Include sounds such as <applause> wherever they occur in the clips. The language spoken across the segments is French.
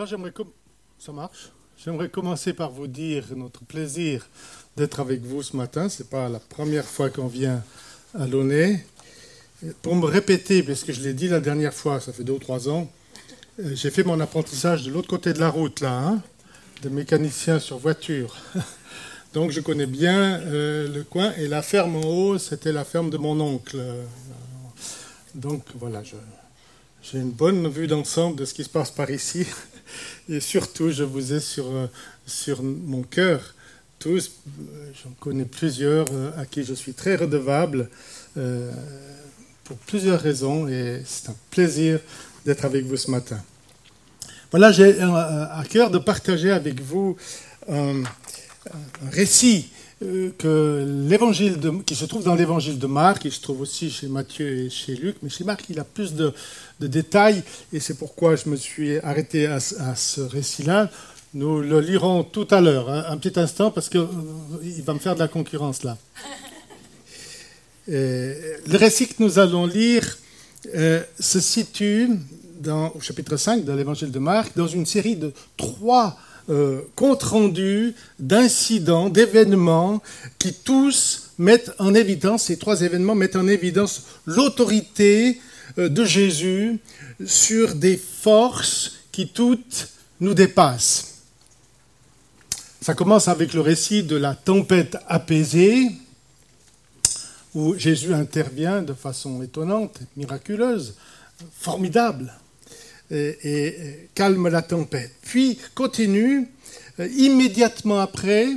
Voilà, j'aimerais ça marche. J'aimerais commencer par vous dire notre plaisir d'être avec vous ce matin. Ce n'est pas la première fois qu'on vient à Launay. Pour me répéter, parce que je l'ai dit la dernière fois, ça fait deux ou trois ans, euh, j'ai fait mon apprentissage de l'autre côté de la route, là, hein, de mécanicien sur voiture. <laughs> Donc je connais bien euh, le coin. Et la ferme en haut, c'était la ferme de mon oncle. Donc voilà, j'ai une bonne vue d'ensemble de ce qui se passe par ici. <laughs> Et surtout, je vous ai sur, euh, sur mon cœur. Tous, j'en connais plusieurs à qui je suis très redevable pour plusieurs raisons. Et c'est un plaisir d'être avec vous ce matin. Voilà, j'ai à cœur de partager avec vous un, récit euh, que l'évangile qui se trouve dans l'évangile de Marc, qui se trouve aussi chez Matthieu et chez Luc, mais chez Marc, il a plus de, détails, et c'est pourquoi je me suis arrêté à, ce récit-là. Nous le lirons tout à l'heure, hein, un petit instant, parce qu'il euh, va me faire de la concurrence là. le récit que nous allons lire euh, se situe au chapitre 5 de l'évangile de Marc, dans une série de trois euh, comptes rendus d'incidents, d'événements qui tous mettent en évidence, ces trois événements mettent en évidence l'autorité euh, de Jésus sur des forces qui toutes nous dépassent. Ça commence avec le récit de la tempête apaisée, où Jésus intervient de façon étonnante, miraculeuse, formidable et, calme la tempête. Puis continue euh, immédiatement après,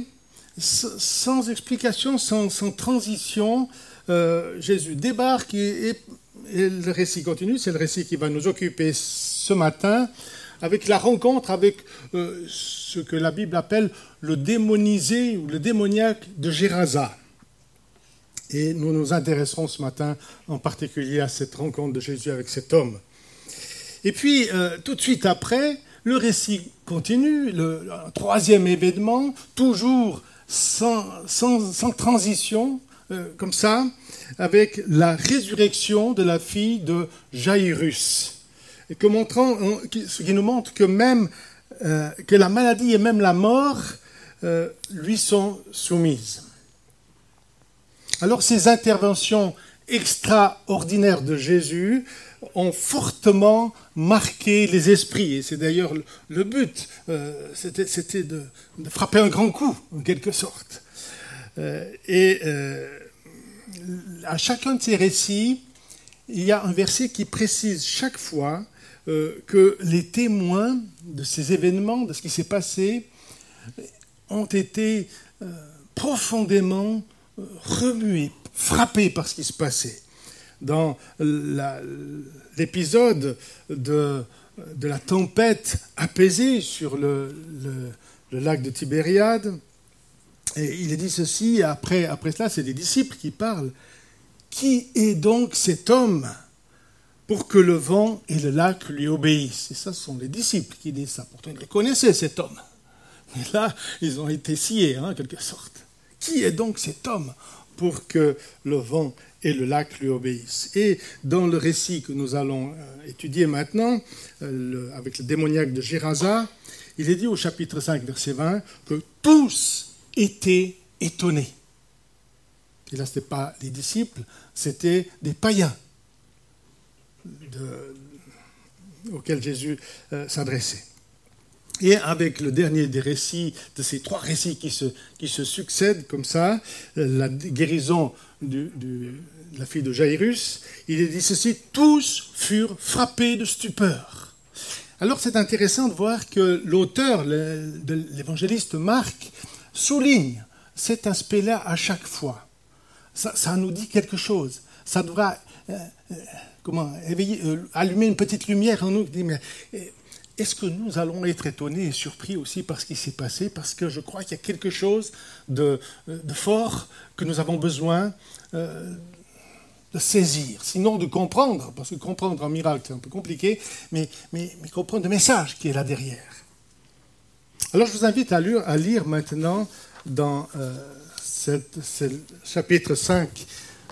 sans explication, sans, transition, euh, Jésus débarque et, le récit continue. C'est le récit qui va nous occuper ce matin avec la rencontre avec euh, ce que la Bible appelle le démonisé ou le démoniaque de Gérasa. Et nous nous intéresserons ce matin en particulier à cette rencontre de Jésus avec cet homme. Et puis, euh, tout de suite après, le récit continue, le, troisième événement, toujours sans, transition, euh, comme ça, avec la résurrection de la fille de Jairus. Et montrant, ce qui nous montre que même euh, que la maladie et même la mort lui sont soumises. Alors ces interventions extraordinaires de Jésus ont fortement marqué les esprits. Et c'est d'ailleurs le but, euh, c'était de, frapper un grand coup, en quelque sorte. Euh, et euh, à chacun de ces récits, il y a un verset qui précise chaque fois que les témoins de ces événements, de ce qui s'est passé, ont été profondément remués, frappés par ce qui se passait dans l'épisode de, la tempête apaisée sur le, lac de Tibériade. Il est dit ceci, après, après cela, c'est des disciples qui parlent. Qui est donc cet homme pour que le vent et le lac lui obéissent? Et ça, ce sont les disciples qui disent ça. Pourtant, ils le connaissaient, cet homme. Mais là, ils ont été sciés, hein, en quelque sorte. Qui est donc cet homme pour que le vent et le lac lui obéissent. Et dans le récit que nous allons euh, étudier maintenant, euh, avec le démoniaque de Gérasa, il est dit au chapitre 5, verset 20, que tous étaient étonnés. Et là, ce n'était pas les disciples, c'était des païens auxquels Jésus euh, s'adressait. Et avec le dernier des récits, de ces trois récits qui se, qui se succèdent comme ça, la guérison de la fille de Jairus, il est dit ceci, tous furent frappés de stupeur. Alors c'est intéressant de voir que l'auteur, l'évangéliste Marc, souligne cet aspect-là à chaque fois. Ça, nous dit quelque chose. Ça devra euh, euh, comment, éveiller, euh, allumer une petite lumière en nous. Est-ce que nous allons être étonnés et surpris aussi par ce qui s'est passé? Parce que je crois qu'il y a quelque chose de, fort que nous avons besoin de saisir, sinon de comprendre, parce que comprendre un miracle, c'est un peu compliqué, mais, mais, comprendre le message qui est là derrière. Alors je vous invite à lire, maintenant dans euh, chapitre 5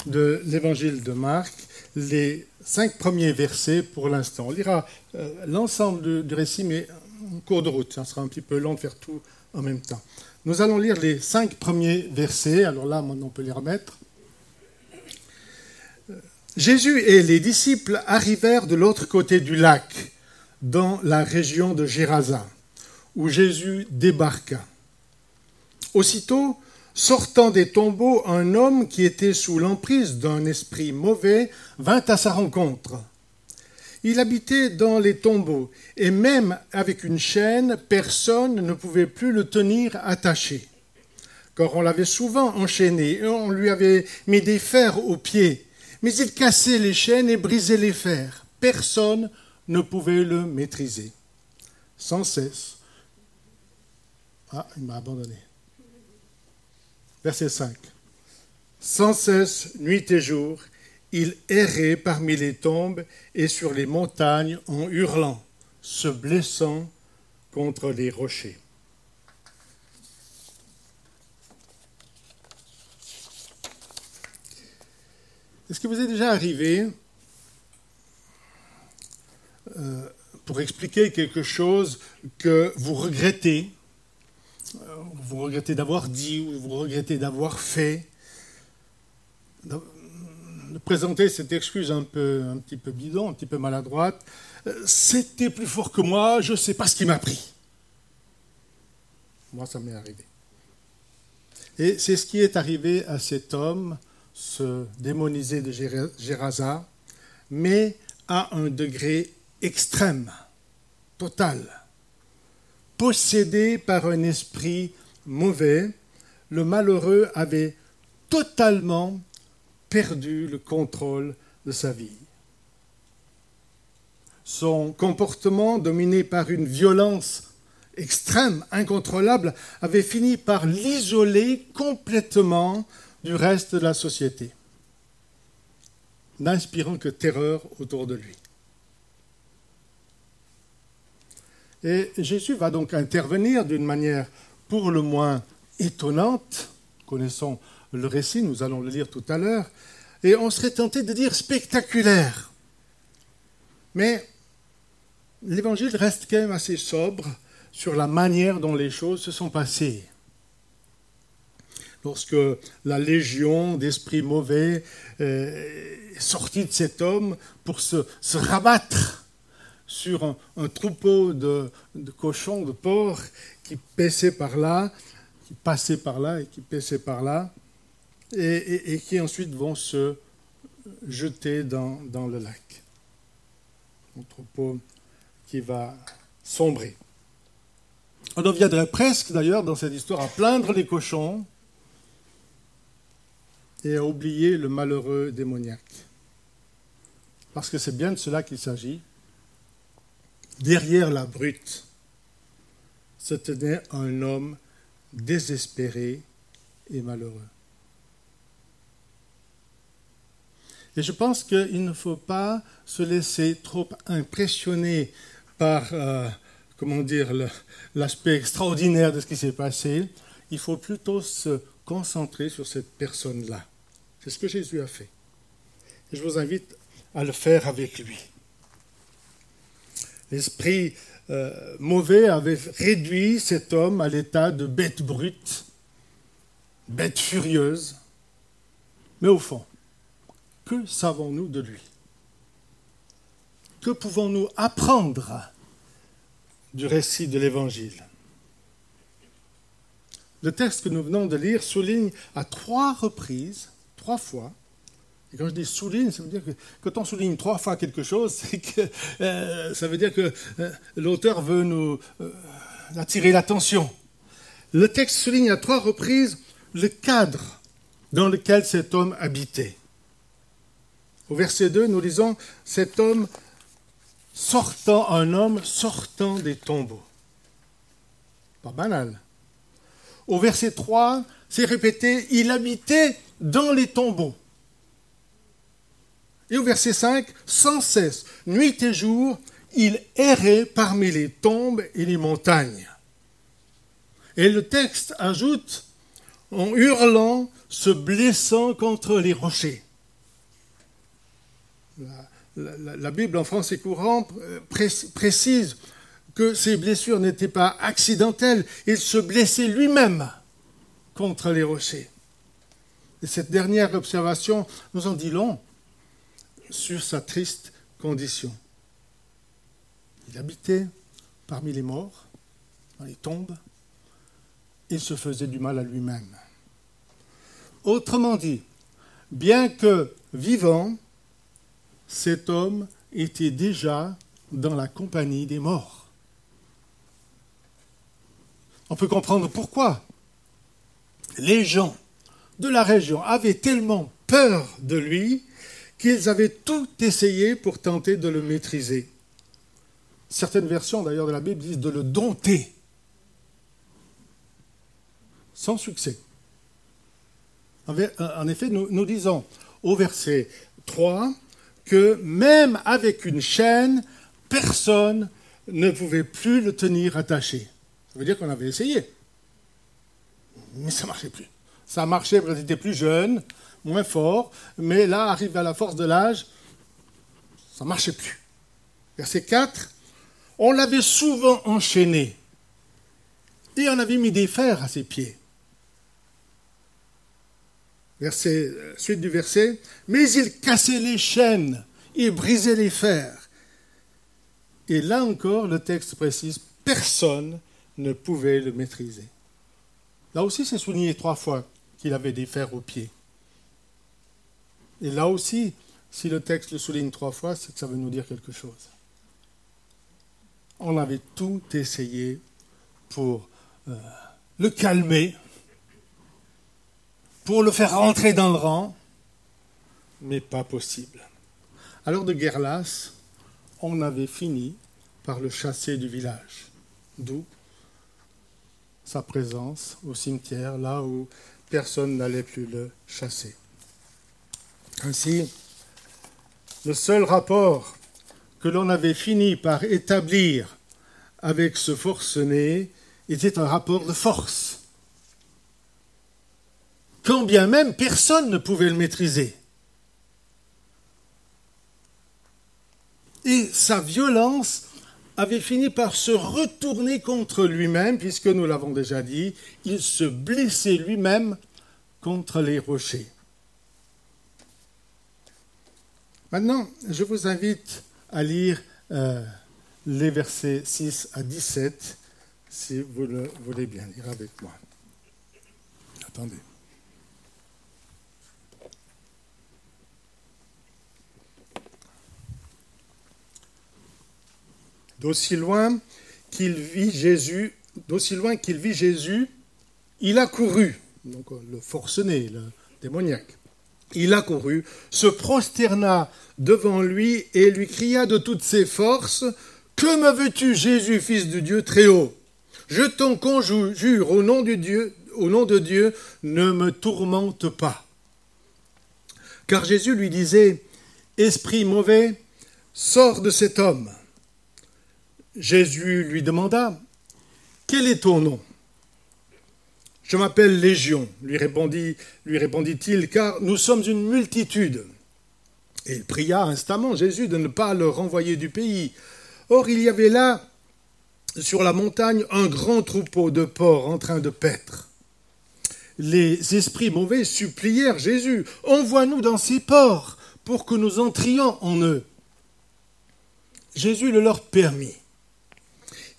de l'évangile de Marc, les cinq premiers versets pour l'instant. On lira euh, l'ensemble du, récit, mais en cours de route. Ça sera un petit peu long de faire tout en même temps. Nous allons lire les cinq premiers versets. Alors là, on peut les remettre. Jésus et les disciples arrivèrent de l'autre côté du lac, dans la région de Gérasa, où Jésus débarqua. Aussitôt, sortant des tombeaux, un homme qui était sous l'emprise d'un esprit mauvais vint à sa rencontre. Il habitait dans les tombeaux, et même avec une chaîne, personne ne pouvait plus le tenir attaché. Car on l'avait souvent enchaîné, et on lui avait mis des fers aux pieds mais il cassait les chaînes et brisait les fers. Personne ne pouvait le maîtriser. Sans cesse. Ah, il m'a abandonné. Verset 5. Sans cesse, nuit et jour, il errait parmi les tombes et sur les montagnes en hurlant, se blessant contre les rochers. Est-ce que vous est déjà arrivé euh, pour expliquer quelque chose que vous regrettez, vous regrettez d'avoir dit ou vous regrettez d'avoir fait, de, présenter cette excuse un, peu, un petit peu bidon, un petit peu maladroite, euh, c'était plus fort que moi, je ne sais pas ce qui m'a pris. Moi, ça m'est arrivé. Et c'est ce qui est arrivé à cet homme ce démonisé de Gérasa, mais à un degré extrême, total. Possédé par un esprit mauvais, le malheureux avait totalement perdu le contrôle de sa vie. Son comportement, dominé par une violence extrême, incontrôlable, avait fini par l'isoler complètement du reste de la société, n'inspirant que terreur autour de lui. Et Jésus va donc intervenir d'une manière pour le moins étonnante, connaissons le récit, nous allons le lire tout à l'heure, et on serait tenté de dire spectaculaire. Mais l'évangile reste quand même assez sobre sur la manière dont les choses se sont passées lorsque la légion d'esprits mauvais euh, est sortie de cet homme pour se, rabattre sur un, troupeau de, cochons, de porcs qui paissaient par là, qui passaient par là et qui paissaient par là, et, qui ensuite vont se jeter dans, dans le lac. Un troupeau qui va sombrer. On en viendrait presque d'ailleurs dans cette histoire à plaindre les cochons et à oublier le malheureux démoniaque. Parce que c'est bien de cela qu'il s'agit. Derrière la brute se tenait un homme désespéré et malheureux. Et je pense qu'il ne faut pas se laisser trop impressionner par, euh, comment dire, l'aspect extraordinaire de ce qui s'est passé. Il faut plutôt se concentrer sur cette personne-là. C'est ce que Jésus a fait. Et je vous invite à le faire avec lui. L'esprit euh, mauvais avait réduit cet homme à l'état de bête brute, bête furieuse. Mais au fond, que savons-nous de lui? Que pouvons-nous apprendre du récit de l'Évangile? Le texte que nous venons de lire souligne à trois reprises trois fois. Et quand je dis souligne, ça veut dire que quand on souligne trois fois quelque chose, euh, ça veut dire que euh, l'auteur veut nous euh, attirer l'attention. Le texte souligne à trois reprises le cadre dans lequel cet homme habitait. Au verset 2, nous lisons cet homme sortant, un homme sortant des tombeaux. Pas banal. Au verset 3, c'est répété, il habitait dans les tombeaux. Et au verset 5, sans cesse, nuit et jour, il errait parmi les tombes et les montagnes. Et le texte ajoute, en hurlant, se blessant contre les rochers. La, Bible en français courant précise que ses blessures n'étaient pas accidentelles, il se blessait lui-même contre les rochers. Et cette dernière observation nous en dit long sur sa triste condition. Il habitait parmi les morts, dans les tombes, il se faisait du mal à lui-même. Autrement dit, bien que vivant, cet homme était déjà dans la compagnie des morts. On peut comprendre pourquoi les gens de la région avaient tellement peur de lui qu'ils avaient tout essayé pour tenter de le maîtriser. Certaines versions d'ailleurs de la Bible disent de le dompter. Sans succès. En effet, nous, disons au verset 3 que même avec une chaîne, personne ne pouvait plus le tenir attaché. Ça veut dire qu'on avait essayé. Mais ça ne marchait plus. Ça marchait quand il était plus jeune, moins fort, mais là, arrive à la force de l'âge, ça ne marchait plus. Verset 4, on l'avait souvent enchaîné et on avait mis des fers à ses pieds. Verset, euh, suite du verset, mais il cassait les chaînes et brisait les fers. Et là encore, le texte précise, personne ne pouvait le maîtriser. Là aussi, c'est souligné trois fois qu'il avait des fers aux pieds. Et là aussi, si le texte le souligne trois fois, c'est que ça veut nous dire quelque chose. On avait tout essayé pour euh, le calmer, pour le faire rentrer dans le rang, mais pas possible. Alors de guerre lasse, on avait fini par le chasser du village, d'où sa présence au cimetière, là où personne n'allait plus le chasser. Ainsi, le seul rapport que l'on avait fini par établir avec ce forcené était un rapport de force quand bien même personne ne pouvait le maîtriser. Et sa violence avait fini par se retourner contre lui-même, puisque nous l'avons déjà dit, il se blessait lui-même contre les rochers. Maintenant, je vous invite à lire euh, les versets 6 à 17, si vous le voulez bien lire avec moi. Attendez. D'aussi loin qu'il vit Jésus, d'aussi loin qu'il vit Jésus, il a couru, donc le forcené, le démoniaque. Il a couru, se prosterna devant lui et lui cria de toutes ses forces Que me veux-tu, Jésus, fils du Dieu très haut? Je t'en conjure au nom, Dieu, au nom de Dieu, ne me tourmente pas. Car Jésus lui disait Esprit mauvais, sors de cet homme. Jésus lui demanda, Quel est ton nom? Je m'appelle Légion, lui répondit, lui répondit-il, car nous sommes une multitude. Et il pria instamment Jésus de ne pas le renvoyer du pays. Or il y avait là, sur la montagne, un grand troupeau de porcs en train de paître. Les esprits mauvais supplièrent Jésus, Envoie-nous dans ces porcs pour que nous entrions en eux. Jésus le leur permit.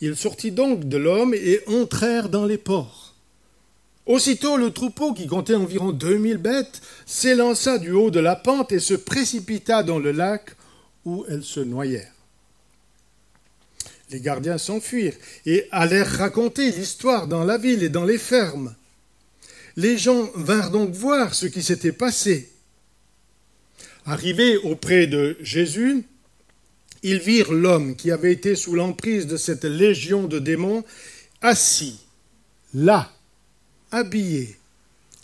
Il sortit donc de l'homme et entrèrent dans les ports. Aussitôt le troupeau, qui comptait environ deux mille bêtes, s'élança du haut de la pente et se précipita dans le lac où elles se noyèrent. Les gardiens s'enfuirent et allèrent raconter l'histoire dans la ville et dans les fermes. Les gens vinrent donc voir ce qui s'était passé. Arrivés auprès de Jésus, ils virent l'homme qui avait été sous l'emprise de cette légion de démons assis, là, habillé,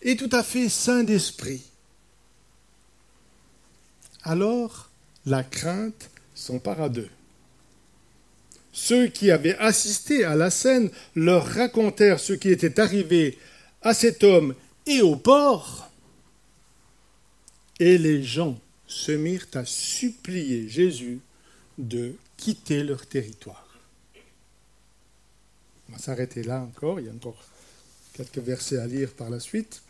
et tout à fait sain d'esprit. Alors la crainte s'empara d'eux. Ceux qui avaient assisté à la scène leur racontèrent ce qui était arrivé à cet homme et au port, et les gens se mirent à supplier Jésus de quitter leur territoire. On va s'arrêter là encore, il y a encore quelques versets à lire par la suite.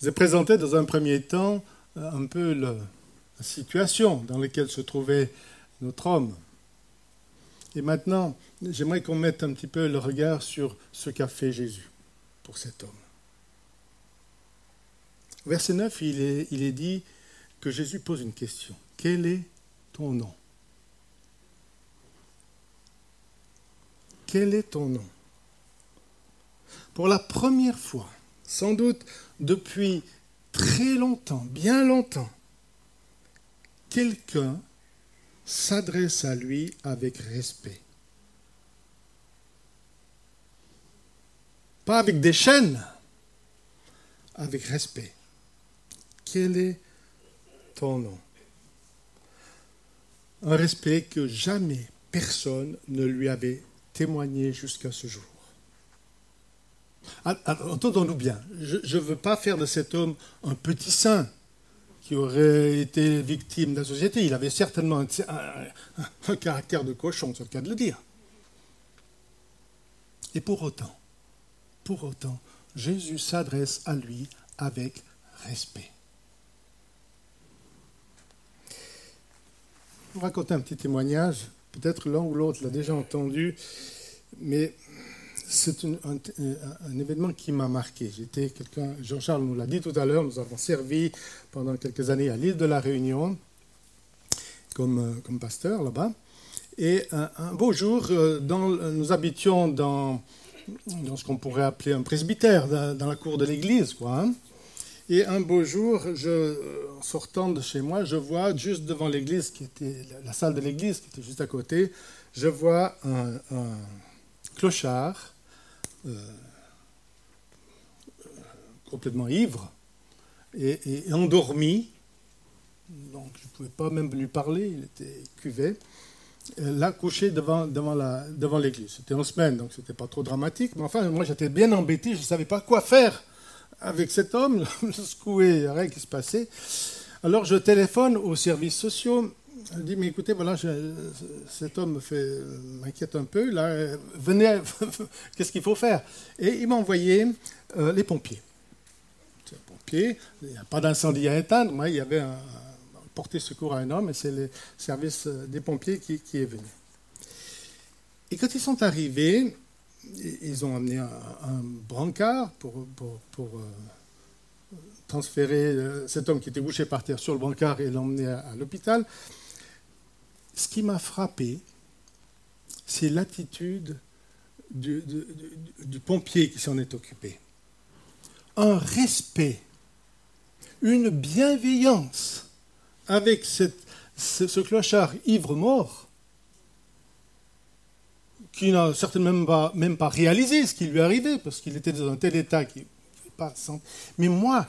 Je vais présenter dans un premier temps euh, un peu la situation dans laquelle se trouvait notre homme. Et maintenant, j'aimerais qu'on mette un petit peu le regard sur ce qu'a fait Jésus pour cet homme. Verset 9, il est, il est dit que Jésus pose une question. Quel est ton nom? Quel est ton nom? Pour la première fois, sans doute depuis très longtemps, bien longtemps, quelqu'un s'adresse à lui avec respect. Pas avec des chaînes, avec respect. Quel est ton nom? Un respect que jamais personne ne lui avait témoigné jusqu'à ce jour. Entendons-nous bien, je ne veux pas faire de cet homme un petit saint qui aurait été victime de la société. Il avait certainement un, caractère de cochon, c'est le cas de le dire. Et pour autant, pour autant, Jésus s'adresse à lui avec respect. Je vous raconter un petit témoignage. Peut-être l'un ou l'autre l'a déjà entendu, mais c'est un, événement qui m'a marqué. J'étais quelqu'un, Jean-Charles nous l'a dit tout à l'heure, nous avons servi pendant quelques années à l'île de la Réunion comme, euh, comme pasteur là-bas. Et un, beau jour, euh, nous habitions dans, dans ce qu'on pourrait appeler un presbytère, dans, la cour de l'église. quoi. Hein. Et un beau jour, je, en sortant de chez moi, je vois juste devant l'église, qui était la salle de l'église qui était juste à côté, je vois un, clochard euh, complètement ivre et, endormi. Donc je ne pouvais pas même lui parler, il était cuvé. Euh, là, couché devant, devant, la, devant l'église. C'était en semaine, donc c'était pas trop dramatique. Mais enfin, moi j'étais bien embêté, je ne savais pas quoi faire avec cet homme, <laughs> secoué, rien qui se passait. Alors je téléphone aux services sociaux elle dit, mais écoutez, voilà, cet homme m'inquiète un peu, là, <laughs> venez, <laughs> qu'est-ce qu'il faut faire? Et il m'a envoyé euh, les pompiers. Les pompiers, il n'y a pas d'incendie à éteindre, moi, il y avait un, porté secours à un homme, et c'est le service euh, des pompiers qui, est venu. Et quand ils sont arrivés, ils ont amené un, brancard pour, euh, transférer cet homme qui était bouché par terre sur le brancard et l'emmener à l'hôpital. Ce qui m'a frappé, c'est l'attitude du, pompier qui s'en est occupé. Un respect, une bienveillance avec ce, clochard ivre-mort qui n'a certainement même pas, réalisé ce qui lui arrivait parce qu'il était dans un tel état qu'il ne pas Mais moi,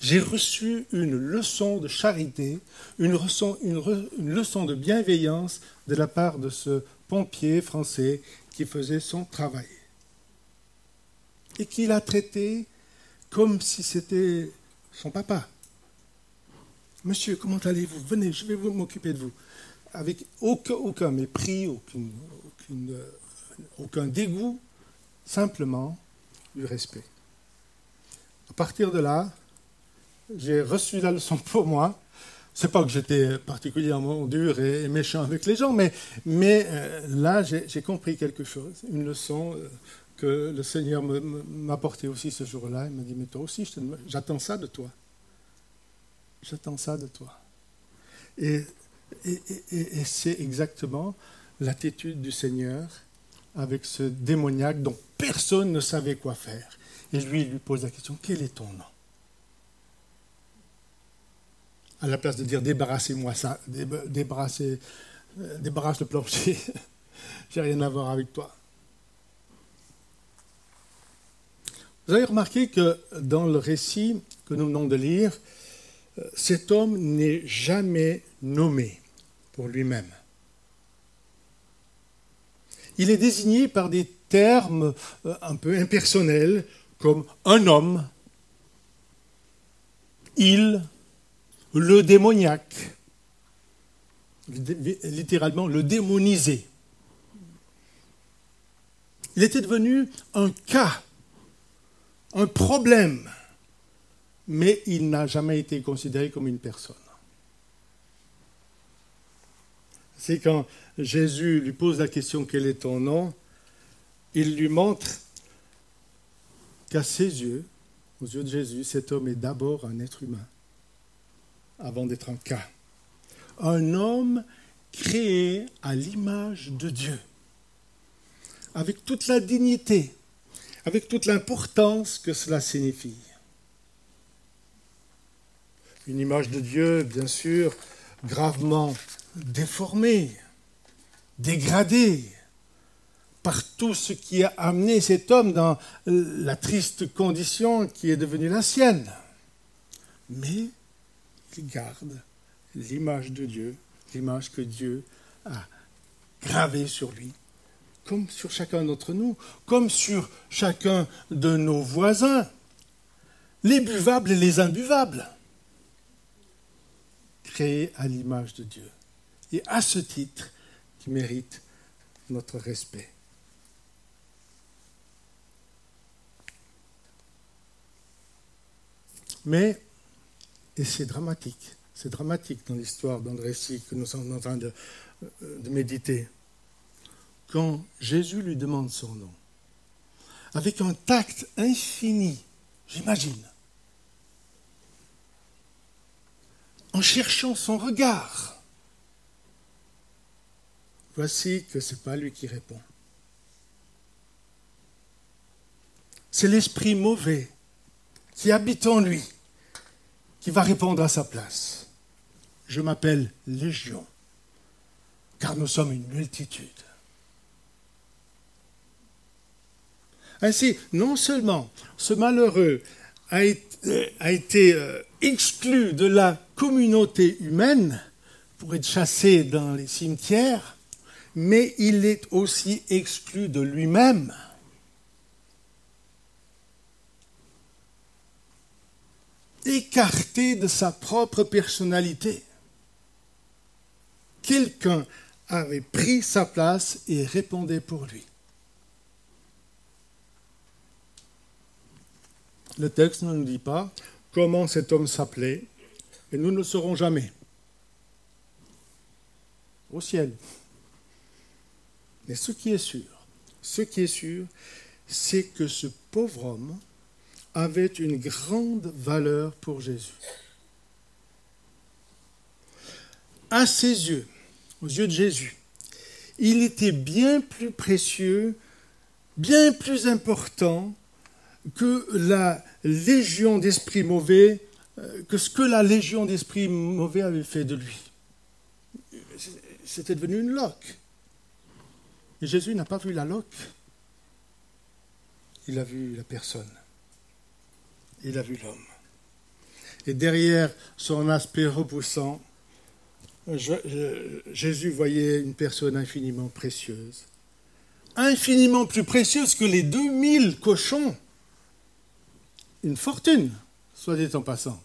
j'ai reçu une leçon de charité, une leçon, une, leçon de bienveillance de la part de ce pompier français qui faisait son travail. Et qu'il a traité comme si c'était son papa. Monsieur, comment allez-vous? Venez, je vais m'occuper de vous. Avec aucun, mépris, euh, aucun dégoût, simplement du respect. À partir de là, j'ai reçu la leçon pour moi. C'est pas que j'étais particulièrement dur et méchant avec les gens, mais, mais euh, là, j'ai compris quelque chose, une leçon euh, que le Seigneur m'a aussi ce jour-là. Il m'a dit, mais toi aussi, j'attends ça de toi. J'attends ça de toi. Et, et, c'est exactement l'attitude du Seigneur avec ce démoniaque dont personne ne savait quoi faire. Et lui, il lui pose la question, quel est ton nom? À la place de dire débarrassez-moi ça, débarrassez, euh, débarrasse le plancher, <laughs> j'ai rien à voir avec toi. Vous avez remarqué que dans le récit que nous venons de lire, cet homme n'est jamais nommé pour lui-même. Il est désigné par des termes euh, un peu impersonnels comme un homme, il, le démoniaque. littéralement le démoniser. Il était devenu un cas, un problème, mais il n'a jamais été considéré comme une personne. C'est quand Jésus lui pose la question quel est ton nom, il lui montre qu'à ses yeux, aux yeux de Jésus, cet homme est d'abord un être humain, avant d'être un cas. Un homme créé à l'image de Dieu avec toute la dignité, avec toute l'importance que cela signifie. Une image de Dieu, bien sûr, gravement déformée, dégradée par tout ce qui a amené cet homme dans la triste condition qui est devenue la sienne. Mais il garde l'image de Dieu, l'image que Dieu a gravée sur lui comme sur chacun d'entre nous, comme sur chacun de nos voisins, les buvables et les imbuvables, créés à l'image de Dieu, et à ce titre qui méritent notre respect. Mais, et c'est dramatique, c'est dramatique dans l'histoire, dans le récit que nous sommes en train de, de méditer quand Jésus lui demande son nom, avec un tact infini, j'imagine, en cherchant son regard, voici que ce n'est pas lui qui répond. C'est l'esprit mauvais qui habite en lui qui va répondre à sa place. Je m'appelle Légion, car nous sommes une multitude. Ainsi, non seulement ce malheureux a été, euh, exclu de la communauté humaine pour être chassé dans les cimetières, mais il est aussi exclu de lui-même. écarté de sa propre personnalité. Quelqu'un avait pris sa place et répondait pour lui. Le texte ne nous dit pas comment cet homme s'appelait, et nous ne le saurons jamais. Au ciel. Mais ce qui est sûr, ce qui est sûr, c'est que ce pauvre homme avait une grande valeur pour Jésus. À ses yeux, aux yeux de Jésus, il était bien plus précieux, bien plus important que la légion d'esprits mauvais, euh, que ce que la légion d'esprits mauvais avait fait de lui. C'était devenu une loque. Jésus n'a pas vu la loque. Il a vu la personne. Il a vu l'homme. Et derrière son aspect repoussant, Jésus voyait une personne infiniment précieuse. Infiniment plus précieuse que les 2000 cochons une fortune, soit dit en passant.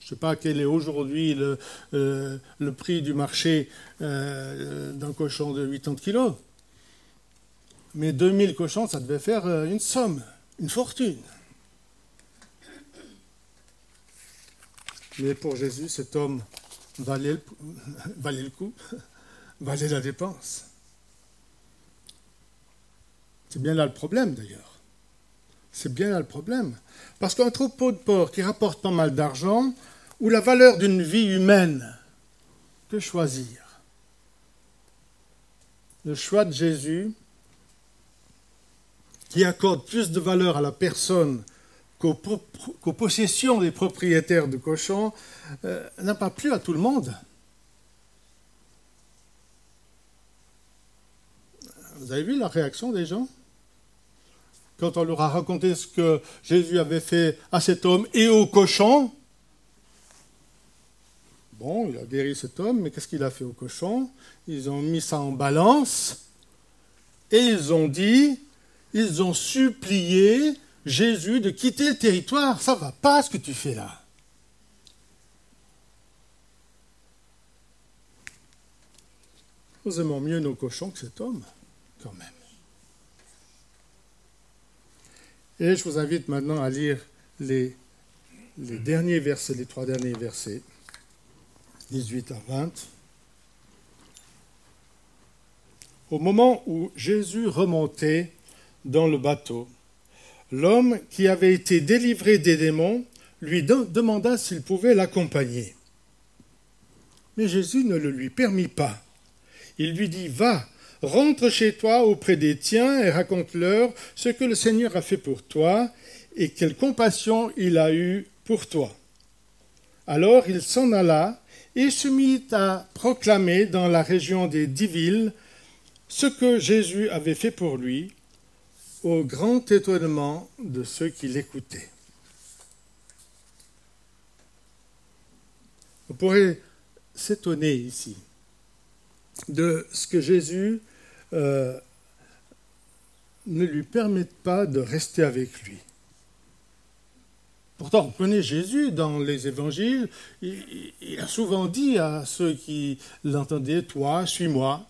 Je ne sais pas quel est aujourd'hui le, euh, prix du marché euh, d'un cochon de 80 kilos. Mais 2000 cochons, ça devait faire euh, une somme, une fortune. Mais pour Jésus, cet homme valait le, <laughs> valait le coup, <laughs> valait la dépense. C'est bien là le problème d'ailleurs. C'est bien là le problème. Parce qu'un troupeau de porcs qui rapporte pas mal d'argent, ou la valeur d'une vie humaine, que choisir? Le choix de Jésus, qui accorde plus de valeur à la personne qu'aux, possessions des propriétaires de cochons, euh, n'a pas plu à tout le monde. Vous avez vu la réaction des gens? Quand on leur a raconté ce que Jésus avait fait à cet homme et au cochon. Bon, il a guéri cet homme, mais qu'est-ce qu'il a fait au cochon? Ils ont mis ça en balance et ils ont dit, ils ont supplié Jésus de quitter le territoire. Ça va pas ce que tu fais là. nous aimons mieux nos cochons que cet homme, quand même. Et je vous invite maintenant à lire les, les derniers versets, les trois derniers versets, 18 à 20. Au moment où Jésus remontait dans le bateau, l'homme qui avait été délivré des démons lui demanda s'il pouvait l'accompagner. Mais Jésus ne le lui permit pas. Il lui dit, Va, rentre chez toi auprès des tiens et raconte-leur ce que le Seigneur a fait pour toi et quelle compassion il a eue pour toi. Alors il s'en alla et se mit à proclamer dans la région des dix villes ce que Jésus avait fait pour lui, au grand étonnement de ceux qui l'écoutaient. On pourrait s'étonner ici de ce que Jésus euh, ne lui permette pas de rester avec lui. Pourtant, on connaît Jésus dans les évangiles. Il, a souvent dit à ceux qui l'entendaient, toi, suis-moi,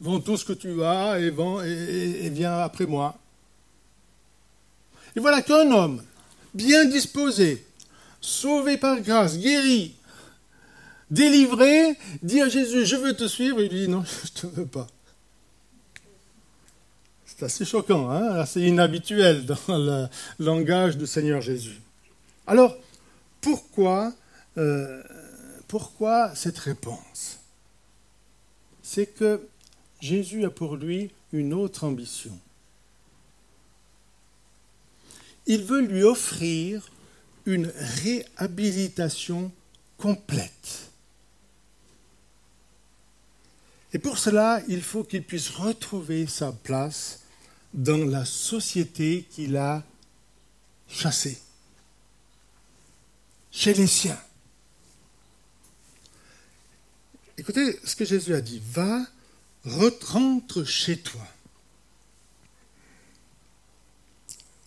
vends tout ce que tu as et, et viens après moi. Et voilà qu'un homme, bien disposé, sauvé par grâce, guéri, délivré, dit à Jésus, je veux te suivre. Il dit, non, <laughs> je ne te veux pas. C'est assez choquant, hein assez inhabituel dans le langage du Seigneur Jésus. Alors, pourquoi, euh, pourquoi cette réponse? C'est que Jésus a pour lui une autre ambition. Il veut lui offrir une réhabilitation complète. Et pour cela, il faut qu'il puisse retrouver sa place dans la société qu'il a chassée, chez les siens. Écoutez ce que Jésus a dit, va, rentre chez toi,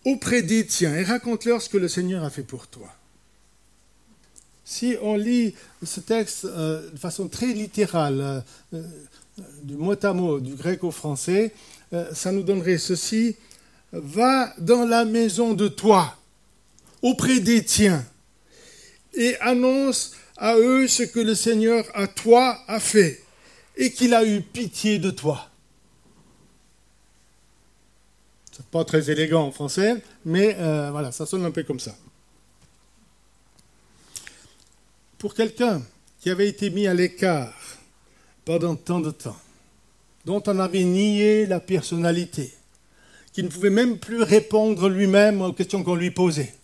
auprès des tiens, et raconte-leur ce que le Seigneur a fait pour toi. Si on lit ce texte euh, de façon très littérale, euh, euh, du mot à mot, du grec au français, ça nous donnerait ceci. Va dans la maison de toi, auprès des tiens, et annonce à eux ce que le Seigneur à toi a fait, et qu'il a eu pitié de toi. C'est pas très élégant en français, mais voilà, ça sonne un peu comme ça. Pour quelqu'un qui avait été mis à l'écart pendant tant de temps, dont on avait nié la personnalité, qui ne pouvait même plus répondre lui-même aux questions qu'on lui posait,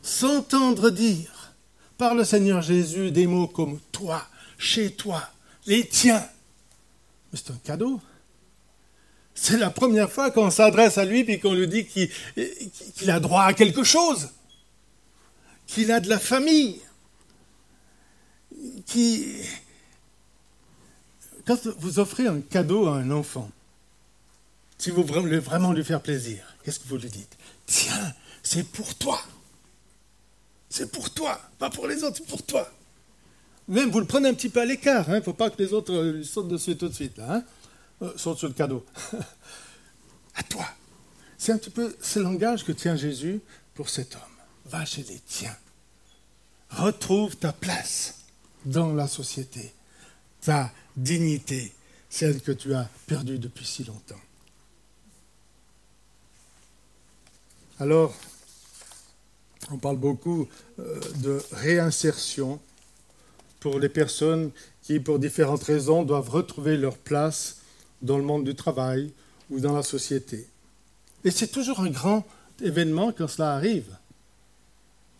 s'entendre dire par le Seigneur Jésus des mots comme toi, chez toi, les tiens, c'est un cadeau. C'est la première fois qu'on s'adresse à lui et qu'on lui dit qu'il a droit à quelque chose, qu'il a de la famille, qui, quand vous offrez un cadeau à un enfant, si vous voulez vraiment lui faire plaisir, qu'est-ce que vous lui dites? Tiens, c'est pour toi. C'est pour toi, pas pour les autres, c'est pour toi. Même vous le prenez un petit peu à l'écart, il hein, ne faut pas que les autres euh, sautent dessus tout de suite, hein, euh, sautent sur le cadeau. <laughs> à toi. C'est un petit peu ce langage que tient Jésus pour cet homme. Va chez les tiens. Retrouve ta place dans la société, ta dignité, celle que tu as perdue depuis si longtemps. Alors, on parle beaucoup euh, de réinsertion pour les personnes qui, pour différentes raisons, doivent retrouver leur place dans le monde du travail ou dans la société. Et c'est toujours un grand événement quand cela arrive.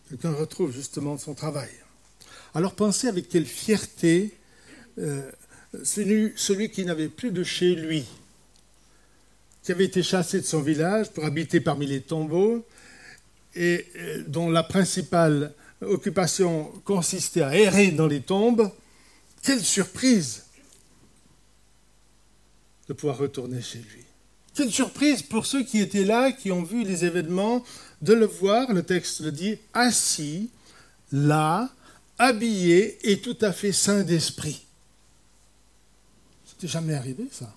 Quelqu'un retrouve justement son travail. Alors pensez avec quelle fierté euh, celui, qui n'avait plus de chez lui, qui avait été chassé de son village pour habiter parmi les tombeaux, et euh, dont la principale occupation consistait à errer dans les tombes, quelle surprise de pouvoir retourner chez lui. Quelle surprise pour ceux qui étaient là, qui ont vu les événements, de le voir, le texte le dit, assis, là, habillé et tout à fait saint d'esprit. C'était jamais arrivé, ça.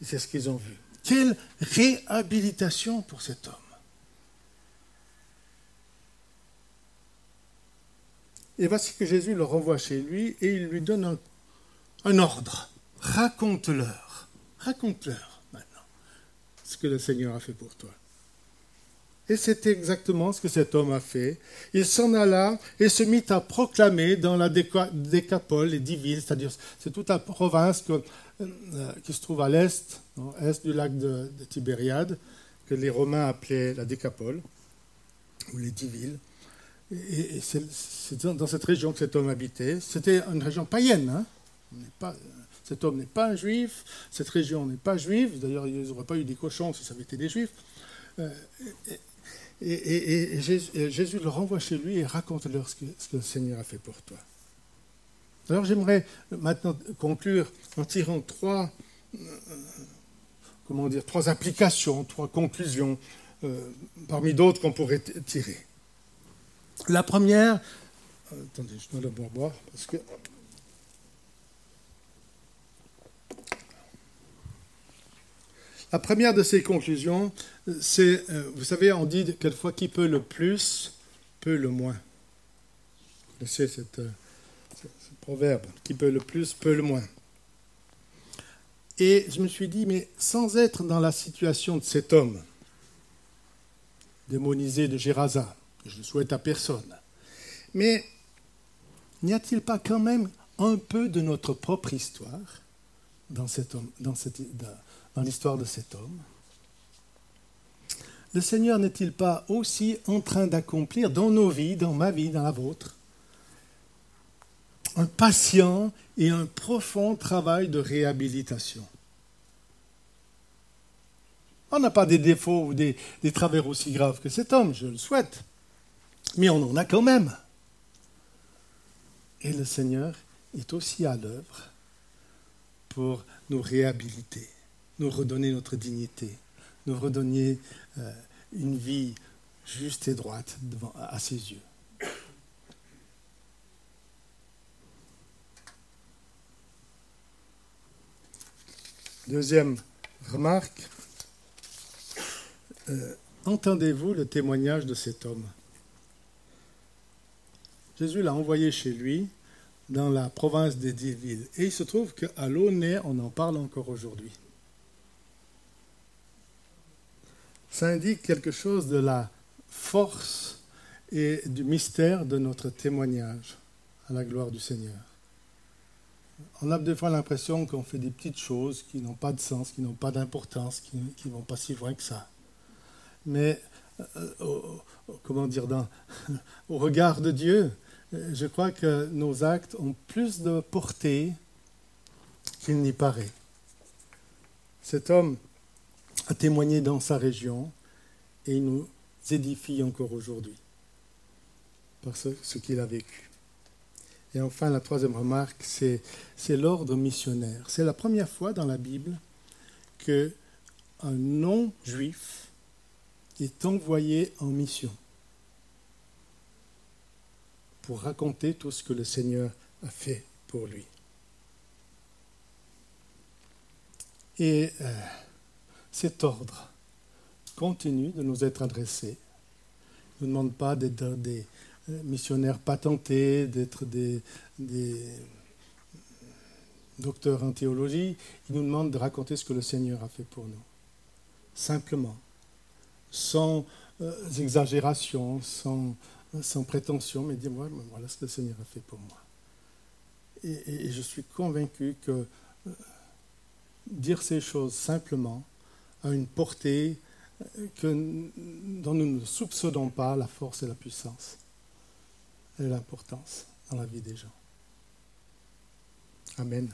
Et c'est ce qu'ils ont vu. Quelle réhabilitation pour cet homme. Et voici que Jésus le renvoie chez lui et il lui donne un, un ordre. Raconte-leur. Raconte-leur maintenant ce que le Seigneur a fait pour toi. Et c'est exactement ce que cet homme a fait. Il s'en alla et se mit à proclamer dans la décapole, les dix villes, c'est-à-dire c'est toute la province euh, qui se trouve à l'est, est du lac de, Tibériade, que les Romains appelaient la décapole, ou les dix villes. Et, c'est dans cette région que cet homme habitait. C'était une région païenne. Hein. cet homme n'est pas un juif, cette région n'est pas juive. D'ailleurs, ils n'auraient pas eu des cochons si ça avait été des juifs. Euh, Jésus, le renvoie chez lui et raconte-leur ce que, le Seigneur a fait pour toi. Alors j'aimerais maintenant conclure en tirant trois, euh, comment dire, trois applications, trois conclusions, euh, parmi d'autres qu'on pourrait tirer. La première, attendez, je dois d'abord boire parce que La première de ces conclusions, c'est, euh, vous savez, on dit quelquefois qui peut le plus, peut le moins. Cette, euh, ce, proverbe, qui peut le plus, peut le moins. Et je me suis dit, mais sans être dans la situation de cet homme, démonisé de Gérasa, je ne souhaite à personne, mais n'y a-t-il pas quand même un peu de notre propre histoire dans, cet homme, dans, cette, l'histoire de cet homme. Le Seigneur n'est-il pas aussi en train d'accomplir dans nos vies, dans ma vie, dans la vôtre, un patient et un profond travail de réhabilitation? On n'a pas des défauts ou des travers aussi graves que cet homme, je le souhaite, mais on en a quand même. Et le Seigneur est aussi à l'œuvre pour nous réhabiliter nous redonner notre dignité, nous redonner euh, une vie juste et droite devant, à ses yeux. Deuxième remarque, euh, entendez-vous le témoignage de cet homme? Jésus l'a envoyé chez lui dans la province des dix villes. Et il se trouve qu'à Launay, on en parle encore aujourd'hui. Ça indique quelque chose de la force et du mystère de notre témoignage à la gloire du Seigneur. On a des fois l'impression qu'on fait des petites choses qui n'ont pas de sens, qui n'ont pas d'importance, qui ne vont pas si loin que ça. Mais, euh, comment dire, <laughs> au regard de Dieu, je crois que nos actes ont plus de portée qu'il n'y paraît. Cet homme a témoigné dans sa région et il nous édifie encore aujourd'hui par ce, qu'il a vécu. Et enfin, la troisième remarque, c'est, l'ordre missionnaire. C'est la première fois dans la Bible que un non-juif est envoyé en mission pour raconter tout ce que le Seigneur a fait pour lui. Et euh, cet ordre continue de nous être adressé. Il ne nous demande pas d'être des euh, missionnaires patentés, d'être des, docteurs en théologie. Il nous demande de raconter ce que le Seigneur a fait pour nous. Simplement, sans euh, exagération, sans, sans, prétention, mais dis-moi, voilà ce que le Seigneur a fait pour moi. Et, je suis convaincu que euh, dire ces choses simplement, a une portée que, dont nous ne soupçonnons pas la force et la puissance et l'importance dans la vie des gens. Amen.